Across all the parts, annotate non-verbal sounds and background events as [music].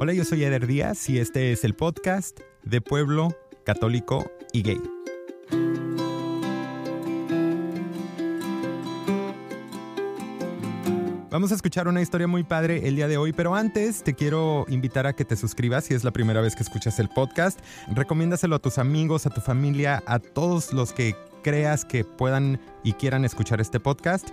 Hola, yo soy Eder Díaz y este es el podcast de Pueblo Católico y Gay. Vamos a escuchar una historia muy padre el día de hoy, pero antes te quiero invitar a que te suscribas si es la primera vez que escuchas el podcast. Recomiéndaselo a tus amigos, a tu familia, a todos los que creas que puedan y quieran escuchar este podcast.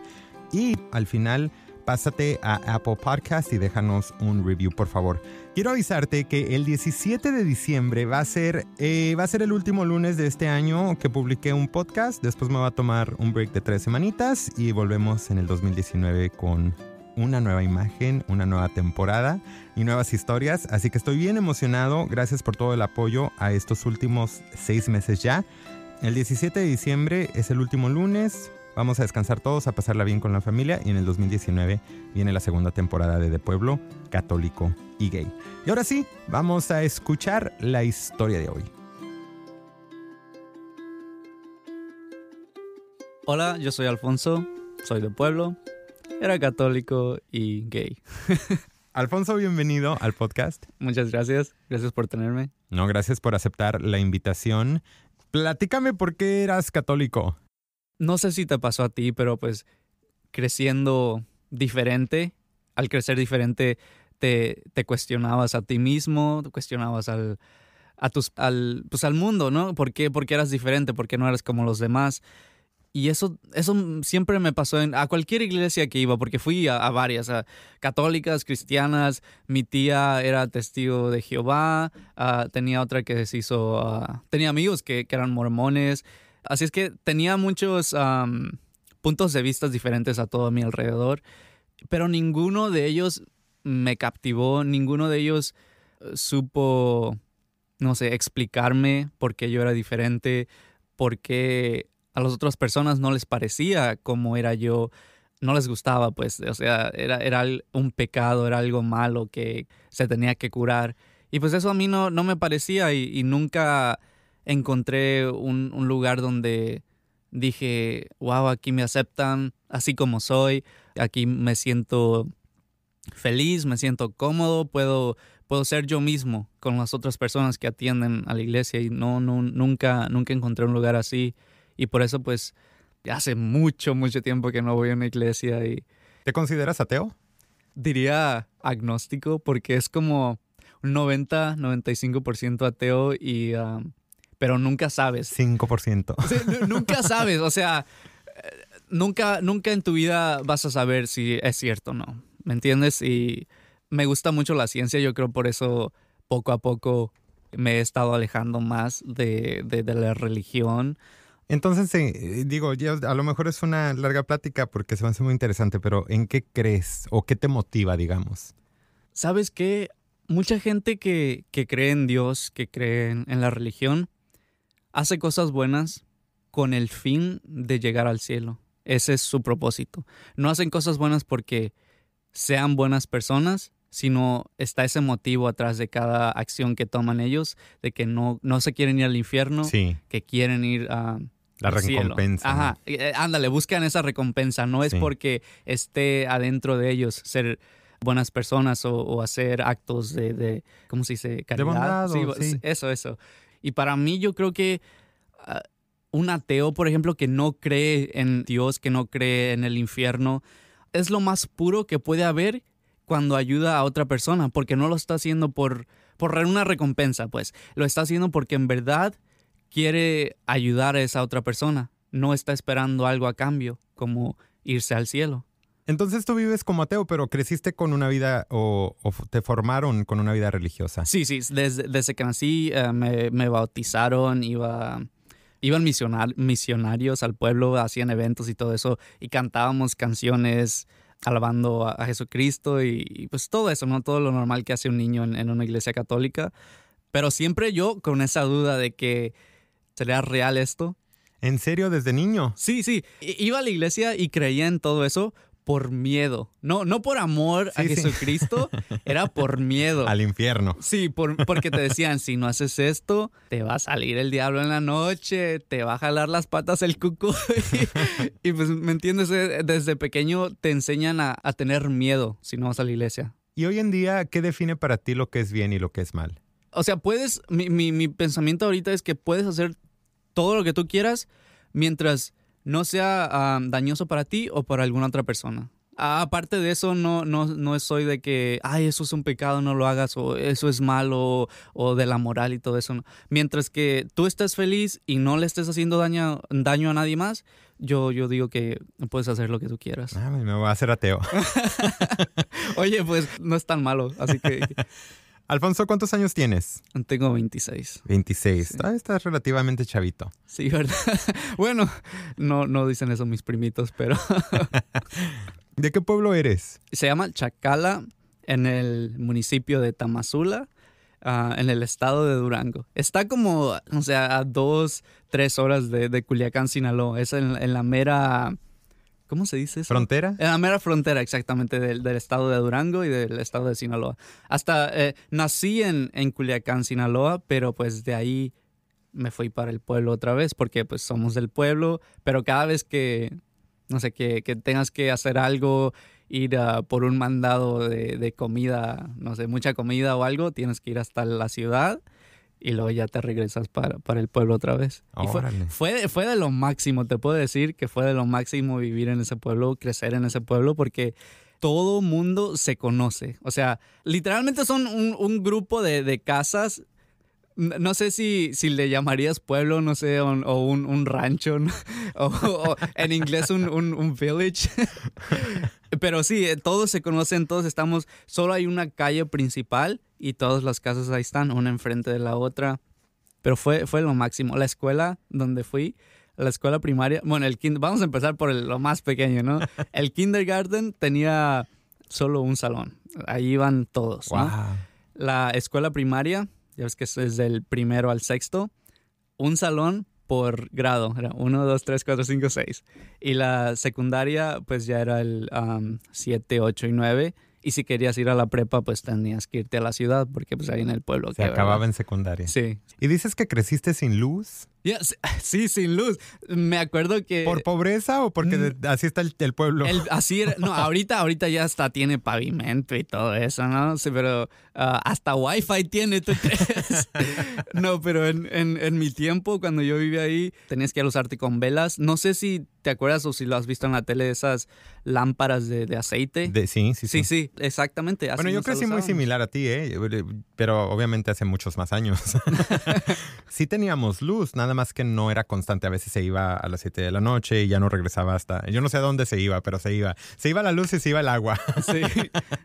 Y al final, pásate a Apple Podcast y déjanos un review, por favor. Quiero avisarte que el 17 de diciembre va a ser, eh, va a ser el último lunes de este año que publiqué un podcast. Después me va a tomar un break de tres semanitas y volvemos en el 2019 con una nueva imagen, una nueva temporada y nuevas historias. Así que estoy bien emocionado. Gracias por todo el apoyo a estos últimos seis meses ya. El 17 de diciembre es el último lunes. Vamos a descansar todos, a pasarla bien con la familia y en el 2019 viene la segunda temporada de De Pueblo, Católico y Gay. Y ahora sí, vamos a escuchar la historia de hoy. Hola, yo soy Alfonso, soy de Pueblo, era católico y gay. [laughs] Alfonso, bienvenido al podcast. Muchas gracias, gracias por tenerme. No, gracias por aceptar la invitación. Platícame por qué eras católico no sé si te pasó a ti, pero pues creciendo diferente, al crecer diferente, te, te cuestionabas a ti mismo, te cuestionabas al, a tus, al, pues al mundo, ¿no? ¿Por qué, ¿Por qué eras diferente? ¿Por qué no eras como los demás? Y eso, eso siempre me pasó en, a cualquier iglesia que iba, porque fui a, varias, a católicas, cristianas, mi tía era testigo de Jehová, ah, tenía otra que se hizo, ah, tenía amigos que, que eran mormones, Así es que tenía muchos puntos de vista diferentes a todo mi alrededor, pero ninguno de ellos me captivó, ninguno de ellos eh, supo, no sé, explicarme por qué yo era diferente, por qué a las otras personas no les parecía como era yo, no les gustaba, pues, o sea, era, era un pecado, era algo malo que se tenía que curar. Y pues eso a mí no, no me parecía y nunca encontré un, lugar donde dije, wow, aquí me aceptan así como soy, aquí me siento feliz, me siento cómodo, puedo, puedo ser yo mismo con las otras personas que atienden a la iglesia y no, no, nunca, nunca encontré un lugar así y por eso pues hace mucho, mucho tiempo que no voy a una iglesia y... ¿Te consideras ateo? Diría agnóstico porque es como un 90, 95% ateo y... Um, pero nunca sabes. 5%. [laughs] nunca sabes, o sea, nunca, nunca en tu vida vas a saber si es cierto o no, ¿me entiendes? Y me gusta mucho la ciencia, yo creo por eso poco a poco me he estado alejando más de, la religión. Entonces, eh, digo, a lo mejor es una larga plática porque se me hace muy interesante, pero ¿en qué crees o qué te motiva, digamos? ¿Sabes qué? Mucha gente que, que cree en Dios, que cree en la religión, hace cosas buenas con el fin de llegar al cielo. Ese es su propósito. No hacen cosas buenas porque sean buenas personas, sino está ese motivo atrás de cada acción que toman ellos, de que no, no se quieren ir al infierno, que quieren ir a... La recompensa. Ajá, eh, ándale, buscan esa recompensa. No es porque esté adentro de ellos ser buenas personas o, hacer actos de, ¿cómo se dice? Caridad. sí, Eso, eso. Y para mí yo creo que ah, un ateo, por ejemplo, que no cree en Dios, que no cree en el infierno, es lo más puro que puede haber cuando ayuda a otra persona, porque no lo está haciendo por, por una recompensa, pues lo está haciendo porque en verdad quiere ayudar a esa otra persona, no está esperando algo a cambio, como irse al cielo. Entonces tú vives como ateo, pero creciste con una vida o, te formaron con una vida religiosa. Sí, sí, desde, que nací eh, me, bautizaron, iba, iban misionarios al pueblo, hacían eventos y todo eso, y cantábamos canciones alabando a, Jesucristo y, pues todo eso, ¿no? Todo lo normal que hace un niño en, una iglesia católica. Pero siempre yo con esa duda de que sería real esto. ¿En serio desde niño? Sí, sí. Iba a la iglesia y creía en todo eso, por miedo. No, no por amor a Jesucristo, [laughs] era por miedo. Al infierno. Sí, porque te decían, si no haces esto, te va a salir el diablo en la noche, te va a jalar las patas el cuco. [laughs] y, pues, ¿me entiendes? Eh, desde pequeño te enseñan a, tener miedo si no vas a la iglesia. Y hoy en día, ¿qué define para ti lo que es bien y lo que es mal? O sea, puedes, mi, mi, mi pensamiento ahorita es que puedes hacer todo lo que tú quieras mientras no sea ah, dañoso para ti o para alguna otra persona. Ah, aparte de eso, no, no, no soy de que, ay, eso es un pecado, no lo hagas, o eso es malo, o de la moral y todo eso. Mientras que tú estés feliz y no le estés haciendo daño, daño a nadie más, yo, yo digo que puedes hacer lo que tú quieras. Ah, me voy a hacer ateo. [laughs] Oye, pues no es tan malo, así que... [laughs] Alfonso, ¿cuántos años tienes? Tengo 26. 26. estás relativamente chavito. Sí, ¿verdad? [laughs] bueno, no, no dicen eso mis primitos, pero... [laughs] ¿De qué pueblo eres? Se llama Chacala, en el municipio de Tamazula, ah, en el estado de Durango. Está como, o sea, a dos, tres horas de, Culiacán, Sinaloa. Es en la mera ¿Cómo se dice eso? ¿Frontera? En la mera frontera, exactamente, del, estado de Durango y del estado de Sinaloa. Hasta eh, nací en, en Culiacán, Sinaloa, pero pues de ahí me fui para el pueblo otra vez, porque pues somos del pueblo, pero cada vez que, no sé, que, que tengas que hacer algo, ir por un mandado de, de comida, no sé, mucha comida o algo, tienes que ir hasta la ciudad y luego ya te regresas para, para el pueblo otra vez. Y fue, fue, fue, de lo máximo, te puedo decir que fue de lo máximo vivir en ese pueblo, crecer en ese pueblo, porque todo mundo se conoce. O sea, literalmente son un, un grupo de, de, casas. No sé si, si le llamarías pueblo, no sé, o, un, un, rancho, [laughs] o, en inglés un, un village. [laughs] Pero sí, eh, todos se conocen, todos estamos, solo hay una calle principal y todas las casas ahí están, una enfrente de la otra. Pero fue, fue lo máximo. La escuela donde fui, la escuela primaria, bueno, el vamos a empezar por lo más pequeño, ¿no? [laughs] El kindergarten tenía solo un salón. Ahí iban todos, La escuela primaria, ya ves que es del primero al sexto, un salón por grado, era 1, 2, 3, 4, 5, 6. Y la secundaria, pues ya era el 7, 8 y 9. Y si querías ir a la prepa, pues tenías que irte a la ciudad, porque pues ahí en el pueblo. Se acababa en secundaria. Sí. ¿Y dices que creciste sin luz? [laughs] sí, sin luz. Me acuerdo que... ¿Por pobreza o porque mm. así está el, pueblo? [laughs] así era, no, ahorita, ahorita ya hasta tiene pavimento y todo eso, ¿no? Sí, pero ah, hasta wifi tiene, ¿tú crees? [laughs] no, pero en, en, en, mi tiempo, cuando yo vivía ahí, tenías que usarte con velas. No sé si te acuerdas o si lo has visto en la tele, esas lámparas de, de aceite. De, sí, sí, sí. Sí, sí, exactamente. bueno, yo crecí muy similar a ti, ¿eh? Pero obviamente hace muchos más años. sí teníamos luz, nada más que no era constante. A veces se iba a las 7 de la noche y ya no regresaba hasta. Yo no sé a dónde se iba, pero se iba. Se iba la luz y se iba el agua. [laughs] sí.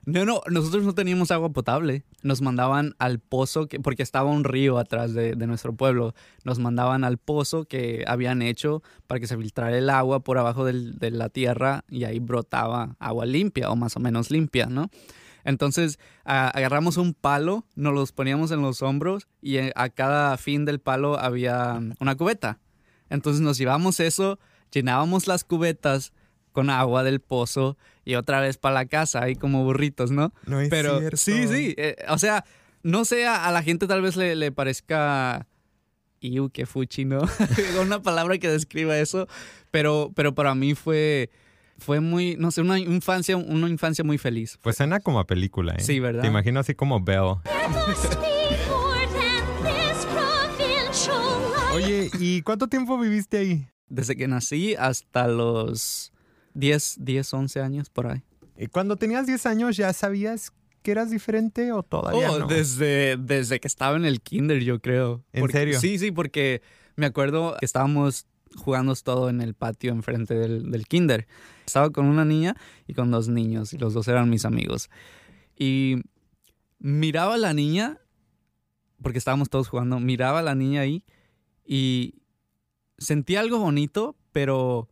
No, no, nosotros no teníamos agua potable. Nos mandaban al pozo, que, porque estaba un río atrás de, de nuestro pueblo. Nos mandaban al pozo que habían hecho para que se filtrara el agua por abajo del, de la tierra y ahí brotaba agua limpia o más o menos limpia, ¿no? Entonces agarramos un palo, nos los poníamos en los hombros y eh, a cada fin del palo había una cubeta. Entonces nos llevamos eso, llenábamos las cubetas con agua del pozo y otra vez para la casa, ahí como burritos, ¿no? No es Pero cierto. sí, sí, eh, o sea, no sé, a, la gente tal vez le, le parezca iu, qué fuchi, ¿no? [laughs] una palabra que describa eso, pero, pero para mí fue fue muy, no sé, una infancia, una infancia muy feliz. Pues suena como a película, ¿eh? Sí, ¿verdad? Te imagino así como Belle. Oye, ¿y cuánto tiempo viviste ahí? Desde que nací hasta los 10, 10, 11 años por ahí. ¿Y cuando tenías 10 años ya sabías que eras diferente o todavía oh, Desde, desde que estaba en el kinder, yo creo. ¿En serio? Sí, sí, porque me acuerdo que estábamos jugando todo en el patio enfrente del, del kinder. Estaba con una niña y con dos niños, y los dos eran mis amigos. Y miraba a la niña, porque estábamos todos jugando, miraba a la niña ahí y sentía algo bonito, pero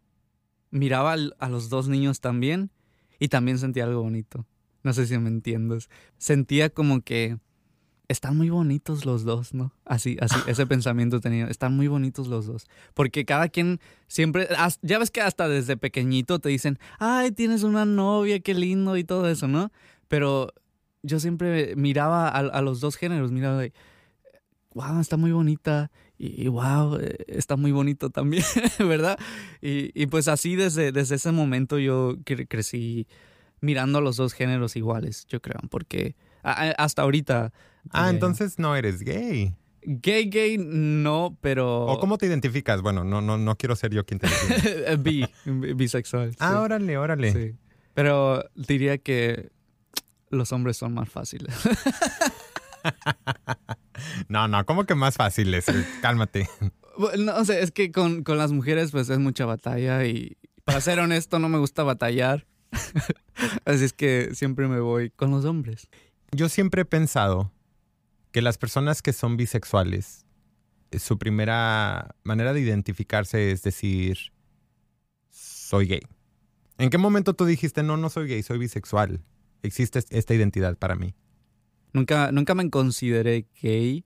miraba a los dos niños también y también sentía algo bonito. No sé si me entiendes. Sentía como que están muy bonitos los dos, ¿no? Así, así, ese [laughs] pensamiento tenía, están muy bonitos los dos. Porque cada quien siempre, ya ves que hasta desde pequeñito te dicen, ay, tienes una novia, qué lindo y todo eso, ¿no? Pero yo siempre miraba a, los dos géneros, miraba de, wow, está muy bonita y, wow, eh, está muy bonito también, [laughs] ¿verdad? Y, pues así desde, desde ese momento yo crecí mirando a los dos géneros iguales, yo creo, porque hasta ahorita... Ah, entonces no eres gay. Gay, gay, no, pero... ¿O cómo te identificas? Bueno, no, no, no quiero ser yo quien te [laughs] Bi, bisexual. Ah, órale, órale. Sí. Pero diría que los hombres son más fáciles. [laughs] no, no, ¿cómo que más fáciles? Cálmate. No, o sea, es que con, con las mujeres pues es mucha batalla y para ser honesto no me gusta batallar. [laughs] Así es que siempre me voy con los hombres. Yo siempre he pensado que las personas que son bisexuales, eh, su primera manera de identificarse es decir, soy gay. ¿En qué momento tú dijiste, no, no soy gay, soy bisexual? Existe esta identidad para mí. Nunca, nunca me consideré gay.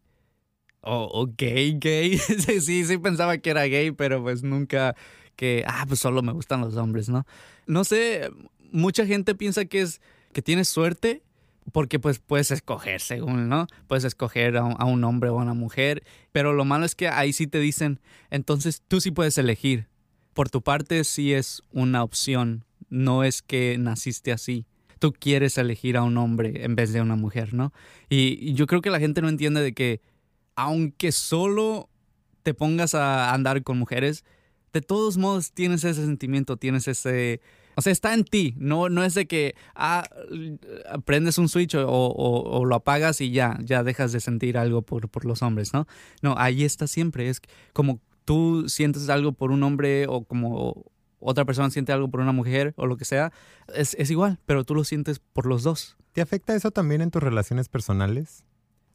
O, gay, gay. [laughs] sí, sí pensaba que era gay, pero pues nunca que, ah, pues solo me gustan los hombres, ¿no? No sé, mucha gente piensa que es que tienes suerte porque pues puedes escoger según, ¿no? Puedes escoger a un, hombre o a una mujer, pero lo malo es que ahí sí te dicen, entonces tú sí puedes elegir. Por tu parte sí es una opción, no es que naciste así. Tú quieres elegir a un hombre en vez de a una mujer, ¿no? Y, yo creo que la gente no entiende de que aunque solo te pongas a andar con mujeres, de todos modos tienes ese sentimiento, tienes ese o sea, está en ti, no, no es de que ah, prendes un switch o, lo apagas y ya, ya dejas de sentir algo por, por los hombres, ¿no? No, ahí está siempre, es como tú sientes algo por un hombre o como otra persona siente algo por una mujer o lo que sea, es, es igual, pero tú lo sientes por los dos. ¿Te afecta eso también en tus relaciones personales?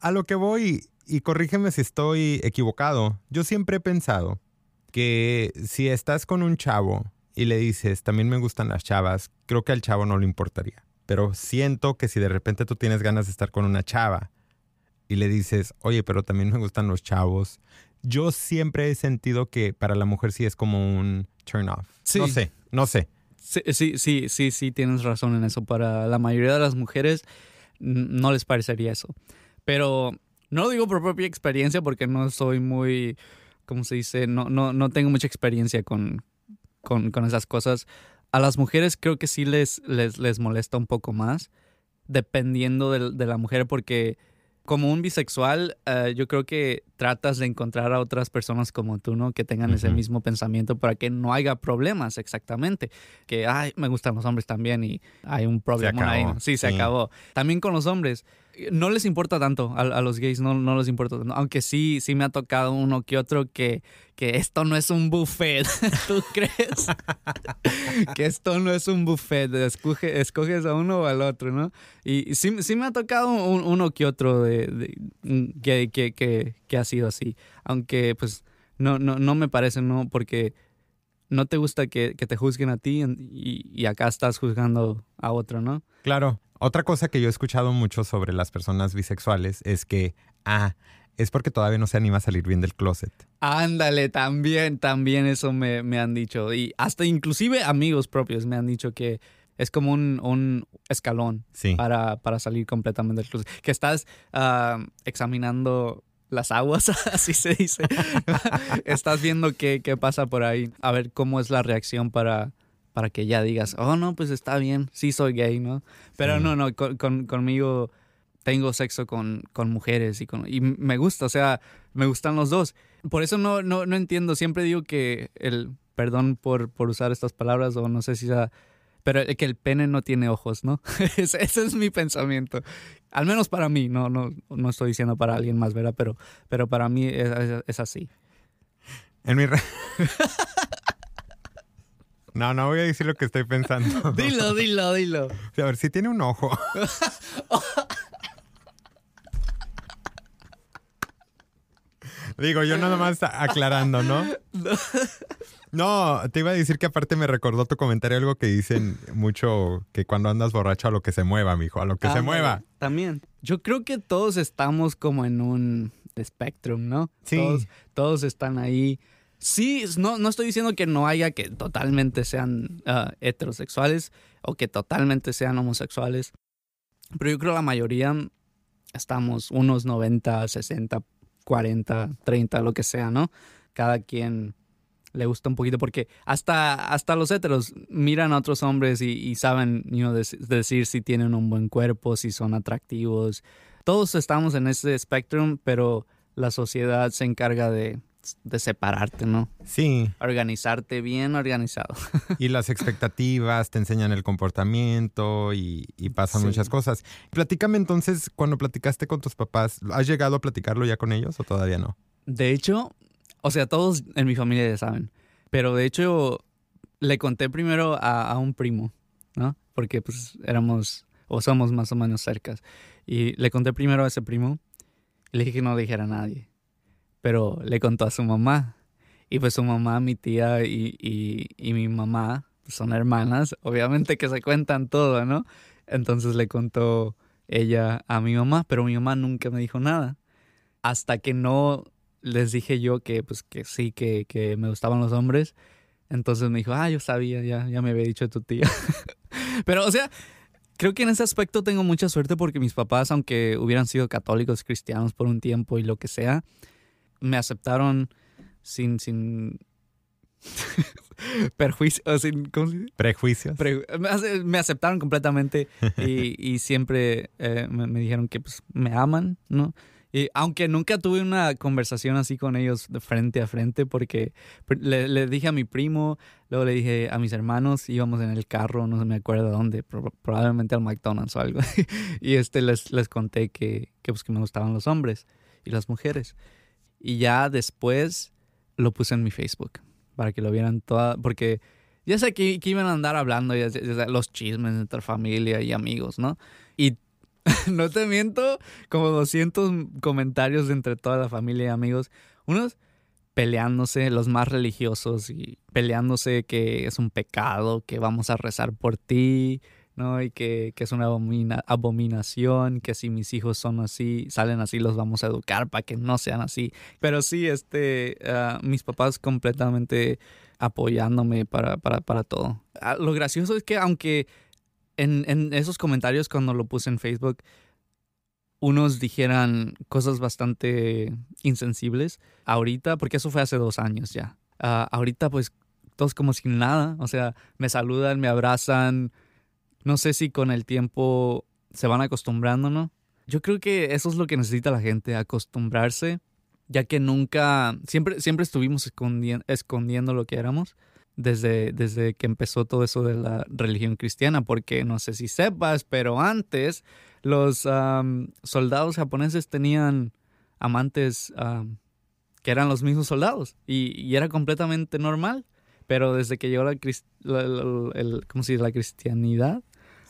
A lo que voy, y corrígeme si estoy equivocado, yo siempre he pensado que si estás con un chavo y le dices, también me gustan las chavas, creo que al chavo no le importaría. Pero siento que si de repente tú tienes ganas de estar con una chava y le dices, oye, pero también me gustan los chavos, yo siempre he sentido que para la mujer sí es como un turn off. No sé, no sé. Sí, sí, sí, sí, sí, tienes razón en eso. Para la mayoría de las mujeres no les parecería eso. Pero no lo digo por propia experiencia porque no soy muy, ¿cómo se dice? No, no, no tengo mucha experiencia con, con, con esas cosas. A las mujeres creo que sí les, les, les molesta un poco más, dependiendo de, de la mujer, porque como un bisexual, eh, yo creo que tratas de encontrar a otras personas como tú, ¿no? Que tengan ese mismo pensamiento para que no haya problemas exactamente. Que, ay, me gustan los hombres también y hay un problema ahí. Sí, se acabó. También con los hombres no les importa tanto a, los gays, no, no les importa tanto. Aunque sí, sí me ha tocado uno que otro que, que esto no es un buffet. [laughs] ¿Tú crees? [laughs] que esto no es un buffet. escoges a uno o al otro, ¿no? Y sí, sí me ha tocado uno que otro de, que, que, que, ha sido así. Aunque, pues, no, no, no me parece, ¿no? Porque no te gusta que, te juzguen a ti y, y acá estás juzgando a otro, ¿no? Claro. Otra cosa que yo he escuchado mucho sobre las personas bisexuales es que, ah, es porque todavía no se anima a salir bien del closet. Ándale, también, también eso me, han dicho. Y hasta inclusive amigos propios me han dicho que es como un, escalón para, para, salir completamente del closet. Que estás ah, examinando las aguas, [laughs] así se dice. [laughs] estás viendo qué, qué pasa por ahí, a ver cómo es la reacción para para que ya digas, oh, no, pues está bien, sí soy gay, ¿no? Pero no, no, con, conmigo tengo sexo con, con mujeres y, con, y me gusta, o sea, me gustan los dos. Por eso no, no, no entiendo, siempre digo que el, perdón por, por usar estas palabras o no sé si sea, pero que el pene no tiene ojos, ¿no? [laughs] ese, es mi pensamiento. Al menos para mí, no, no, no estoy diciendo para alguien más, ¿verdad? Pero, pero para mí es, es así. En mi... [laughs] No, no voy a decir lo que estoy pensando. [laughs] dilo, dilo, dilo. a ver, si tiene un ojo. Digo, yo nada más aclarando, ¿no? No, te iba a decir que aparte me recordó tu comentario algo que dicen mucho que cuando andas borracho a lo que se mueva, mijo, a lo que se mueva. También. Yo creo que todos estamos como en un spectrum, ¿no? Sí. Todos, todos están ahí Sí, no, no estoy diciendo que no haya que totalmente sean ah, heterosexuales o que totalmente sean homosexuales, pero yo creo que la mayoría estamos unos 90, 60, 40, 30, lo que sea, ¿no? Cada quien le gusta un poquito porque hasta, hasta los heteros miran a otros hombres y, saben you decir si tienen un buen cuerpo, si son atractivos. Todos estamos en ese espectro, pero la sociedad se encarga de, de separarte, ¿no? Sí. Organizarte bien organizado. y las [laughs] expectativas te enseñan el comportamiento y, pasan muchas cosas. Platícame entonces, cuando platicaste con tus papás, ¿has llegado a platicarlo ya con ellos o todavía no? De hecho, o sea, todos en mi familia ya saben. Pero de hecho, le conté primero a, un primo, ¿no? Porque pues éramos o somos más o menos cercas. Y le conté primero a ese primo. Y le dije que no le dijera a nadie. Pero le contó a su mamá. Y pues su mamá, mi tía y, y, mi mamá son hermanas. Obviamente que se cuentan todo, ¿no? Entonces le contó ella a mi mamá, pero mi mamá nunca me dijo nada. Hasta que no les dije yo que pues que sí, que, que me gustaban los hombres. Entonces me dijo, ah, yo sabía, ya, ya me había dicho tu tía. [laughs] Pero, o sea, creo que en ese aspecto tengo mucha suerte porque mis papás, aunque hubieran sido católicos, cristianos por un tiempo y lo que sea, me aceptaron sin, sin [laughs] perjuicios, sin, ¿cómo se dice? Prejuicios. me aceptaron completamente [laughs] y, y siempre eh, me, me, dijeron que pues, me aman, ¿no? Y aunque nunca tuve una conversación así con ellos frente a frente, porque le, dije a mi primo, luego le dije a mis hermanos, íbamos en el carro, no se me acuerdo dónde, probablemente al McDonald's o algo. [laughs] y este les, les conté que, que, pues, que me gustaban los hombres y las mujeres. Y ya después lo puse en mi Facebook para que lo vieran toda, porque ya sé que, iban a andar hablando los chismes entre familia y amigos, ¿no? [laughs] No te miento, como 200 comentarios entre toda la familia y amigos. Unos peleándose, los más religiosos, y peleándose que es un pecado, que vamos a rezar por ti, ¿no? Y que, es una abominación, que si mis hijos son así, salen así, los vamos a educar para que no sean así. Pero sí, este, ah, mis papás completamente apoyándome para, para, para todo. Ah, lo gracioso es que aunque en, esos comentarios cuando lo puse en Facebook, unos dijeran cosas bastante insensibles. Ahorita, porque eso fue hace dos años ya. Ah, ahorita pues todos como sin nada. O sea, me saludan, me abrazan. No sé si con el tiempo se van acostumbrando, ¿no? Yo creo que eso es lo que necesita la gente, acostumbrarse, ya que nunca, siempre, siempre estuvimos escondiendo, escondiendo lo que éramos desde, desde que empezó todo eso de la religión cristiana, porque no sé si sepas, pero antes los soldados japoneses tenían amantes que eran los mismos soldados y, era completamente normal, pero desde que llegó la, el, ¿cómo se dice? la cristianidad,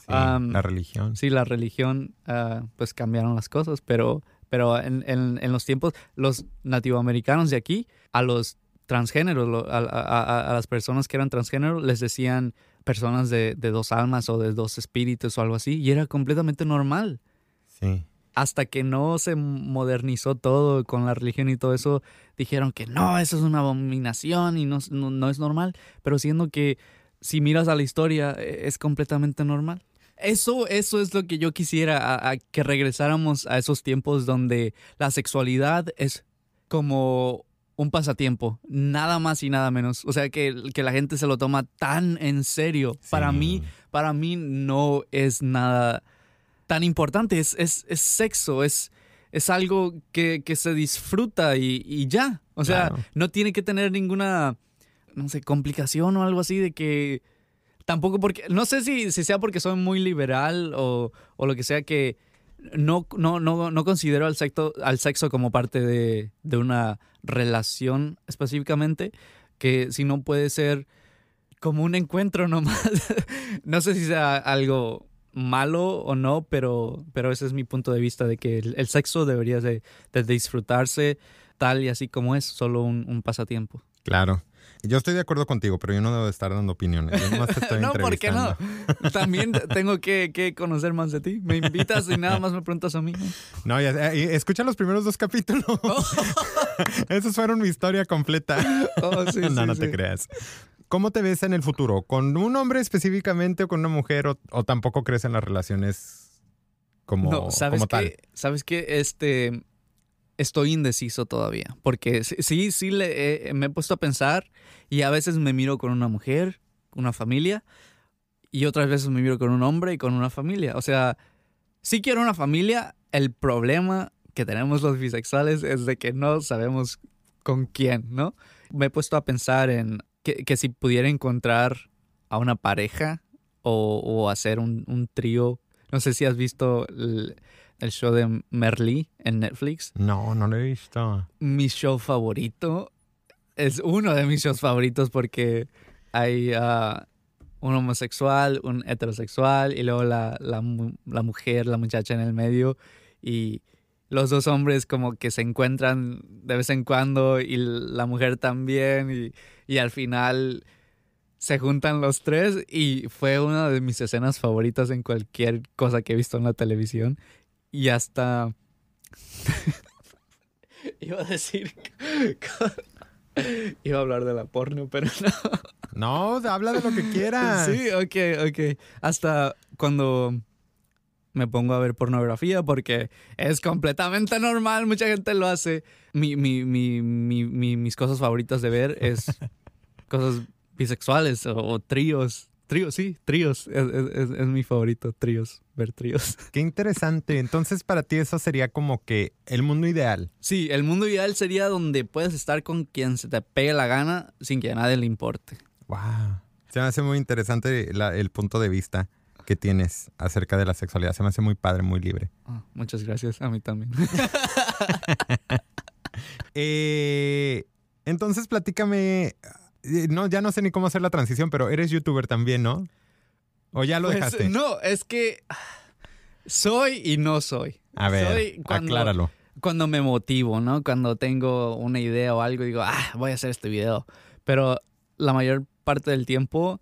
la religión. Sí, la religión, ah, pues cambiaron las cosas, pero, pero en, en, en, los tiempos, los nativoamericanos de aquí, a los transgénero, a, las personas que eran transgénero les decían personas de, dos almas o de dos espíritus o algo así, y era completamente normal. Sí. Hasta que no se modernizó todo con la religión y todo eso, dijeron que no, eso es una abominación y no, no, es normal, pero siendo que si miras a la historia e, es completamente normal. Eso, eso es lo que yo quisiera, que regresáramos a esos tiempos donde la sexualidad es como un pasatiempo, nada más y nada menos. O sea, que, que la gente se lo toma tan en serio. Para mí, para mí no es nada tan importante. Es, es, sexo, es, es algo que, se disfruta y, ya. O sea, no tiene que tener ninguna, no sé, complicación o algo así de que... Tampoco porque, no sé si, si sea porque soy muy liberal o, o lo que sea que no, no, no, no considero al sexo, al sexo como parte de, de una relación específicamente, que si no puede ser como un encuentro [laughs] nomás. no sé si sea algo malo o no, pero, pero ese es mi punto de vista de que el, sexo debería de, disfrutarse tal y así como es, solo un pasatiempo. Claro. Yo estoy de acuerdo contigo, pero yo no debo estar dando opiniones. Yo nomás te estoy [laughs] no, ¿por qué no? También [laughs] tengo que, conocer más de ti. Me invitas y nada más me preguntas a mí. No, ya, eh, escucha los primeros dos capítulos. Oh. [laughs] Esos fueron mi historia completa. Oh, sí, no, no te creas. ¿Cómo te ves en el futuro? ¿Con un hombre específicamente o con una mujer? ¿O, tampoco crees en las relaciones como, no, ¿sabes como tal? ¿Sabes qué? Este, estoy indeciso todavía, porque sí, sí, le, me he puesto a pensar y a veces me miro con una mujer, una familia, y otras veces me miro con un hombre y con una familia. O sea, sí quiero una familia, el problema que tenemos los bisexuales es de que no sabemos con quién, ¿no? Me he puesto a pensar en que, si pudiera encontrar a una pareja o, hacer un, un trío. No sé si has visto el, el show de Merly en Netflix. No, no lo he visto. Mi show favorito es uno de mis shows favoritos porque hay uh, un homosexual, un heterosexual y luego la, la, la, mujer, la muchacha en el medio y los dos hombres como que se encuentran de vez en cuando y la mujer también y, y al final se juntan los tres y fue una de mis escenas favoritas en cualquier cosa que he visto en la televisión y hasta... [laughs] Iba a decir... [laughs] Iba a hablar de la porno, pero no. No, habla de lo que quieras. Sí, ok, ok. Hasta cuando me pongo a ver pornografía porque es completamente normal, mucha gente lo hace. Mi, mi, mi, mis cosas favoritas de ver es [laughs] cosas bisexuales o tríos Tríos, sí, tríos. Es, mi favorito, tríos, ver tríos. [laughs] Qué interesante. Entonces, para ti eso sería como que el mundo ideal. Sí, el mundo ideal sería donde puedes estar con quien se te pegue la gana sin que a nadie le importe. Wow. Se me hace muy interesante el punto de vista que tienes acerca de la sexualidad. Se me hace muy padre, muy libre. Ah, muchas gracias. A mí también. [laughs] Eh, entonces, platícame no, ya no sé ni cómo hacer la transición, pero eres youtuber también, ¿no? ¿O ya lo pues, dejaste? No, es que soy y no soy. A ver, cuando, acláralo. Cuando me motivo, ¿no? Cuando tengo una idea o algo, digo, ah, voy a hacer este video. Pero la mayor parte del tiempo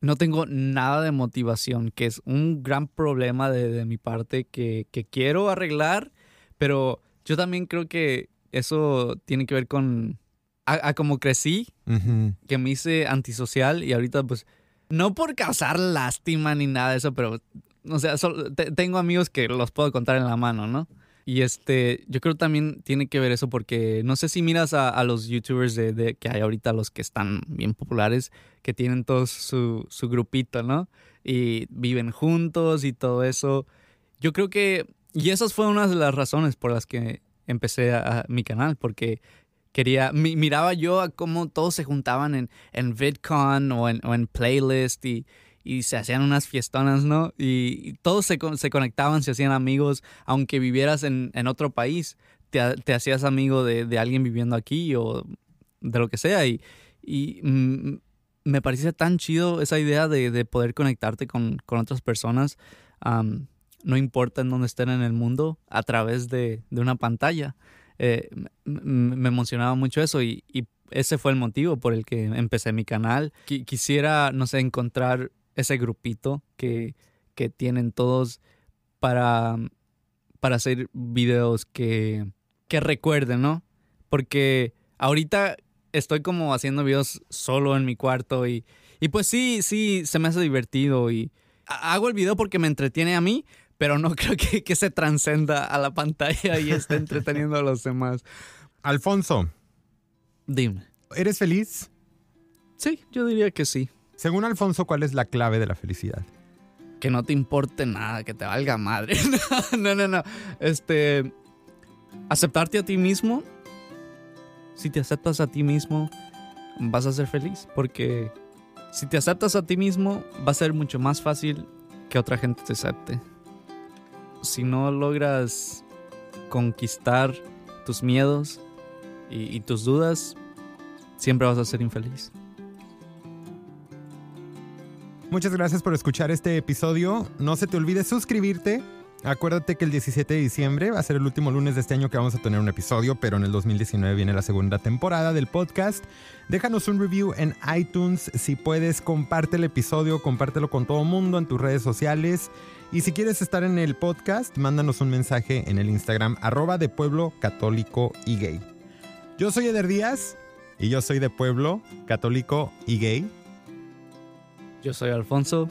no tengo nada de motivación, que es un gran problema de, mi parte que, quiero arreglar, pero yo también creo que eso tiene que ver con a, como crecí, que me hice antisocial y ahorita pues, no por causar lástima ni nada de eso, pero, o sea, tengo amigos que los puedo contar en la mano, ¿no? Y este, yo creo también tiene que ver eso porque no sé si miras a, los youtubers de, que hay ahorita, los que están bien populares, que tienen todos su, su grupito, ¿no? Y viven juntos y todo eso. Yo creo que, y esas fueron una de las razones por las que empecé a mi canal, porque quería, miraba yo a cómo todos se juntaban en, en VidCon o en, o en Playlist y, y se hacían unas fiestonas, ¿no? Y, todos se, se, conectaban, se hacían amigos, aunque vivieras en, en otro país, te, te hacías amigo de, de, alguien viviendo aquí o de lo que sea. Y, y me parecía tan chido esa idea de, de poder conectarte con, con otras personas, no importa en dónde estén en el mundo, a través de, de una pantalla. Eh, me emocionaba mucho eso y, ese fue el motivo por el que empecé mi canal. quisiera, no sé, encontrar ese grupito que, que tienen todos para, para hacer videos que, que recuerden, ¿no? Porque ahorita estoy como haciendo videos solo en mi cuarto y, y pues sí, sí, se me hace divertido y hago el video porque me entretiene a mí, pero no [laughs] creo que, que se transcenda a la pantalla y esté entreteniendo a los demás. Alfonso. Dime. ¿Eres feliz? Sí, yo diría que sí. Según Alfonso, ¿cuál es la clave de la felicidad? Que no te importe nada, que te valga madre. [laughs] no, no, no. Este. Aceptarte a ti mismo. Si te aceptas a ti mismo, vas a ser feliz. Porque si te aceptas a ti mismo, va a ser mucho más fácil que otra gente te acepte si no logras conquistar tus miedos y, tus dudas, siempre vas a ser infeliz. Muchas gracias por escuchar este episodio. No se te olvide suscribirte Acuérdate que el 17 de diciembre va a ser el último lunes de este año que vamos a tener un episodio, pero en el 2019 viene la segunda temporada del podcast. Déjanos un review en iTunes. Si puedes, comparte el episodio, compártelo con todo el mundo en tus redes sociales. Y si quieres estar en el podcast, mándanos un mensaje en el Instagram arroba de Pueblo Católico y Gay. Yo soy Eder Díaz y yo soy de Pueblo Católico y Gay. Yo soy Alfonso,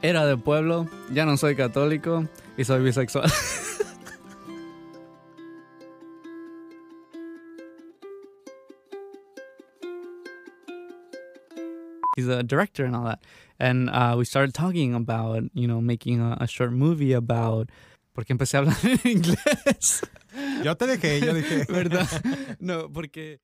era de Pueblo, ya no soy católico y soy bisexual. [laughs] He's a director and all that. And uh, we started talking about, you know, making a, a short movie about. Porque empecé a hablar en inglés. Yo te dejé, yo dije. [laughs] ¿Verdad? No, porque